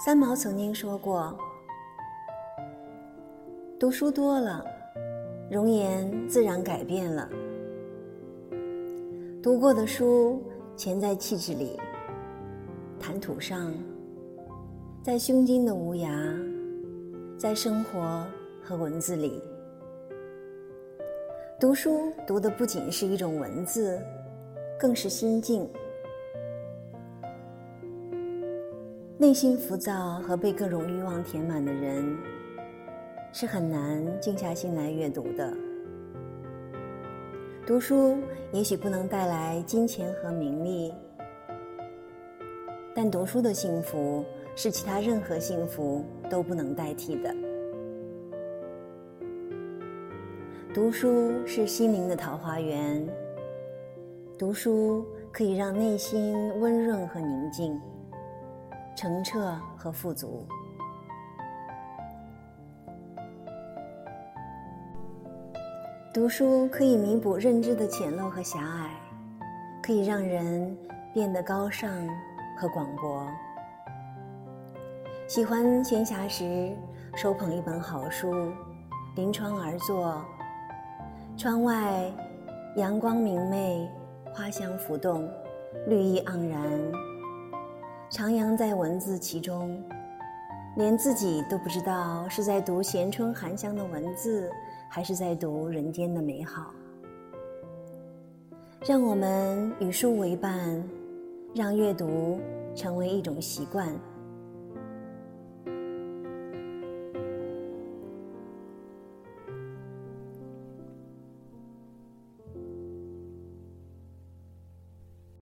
三毛曾经说过：“读书多了，容颜自然改变了。读过的书潜在气质里，谈吐上，在胸襟的无涯，在生活和文字里。读书读的不仅是一种文字，更是心境。”内心浮躁和被各种欲望填满的人，是很难静下心来阅读的。读书也许不能带来金钱和名利，但读书的幸福是其他任何幸福都不能代替的。读书是心灵的桃花源，读书可以让内心温润和宁静。澄澈和富足，读书可以弥补认知的浅陋和狭隘，可以让人变得高尚和广博。喜欢闲暇时手捧一本好书，临窗而坐，窗外阳光明媚，花香浮动，绿意盎然。徜徉在文字其中，连自己都不知道是在读闲春寒香的文字，还是在读人间的美好。让我们与书为伴，让阅读成为一种习惯。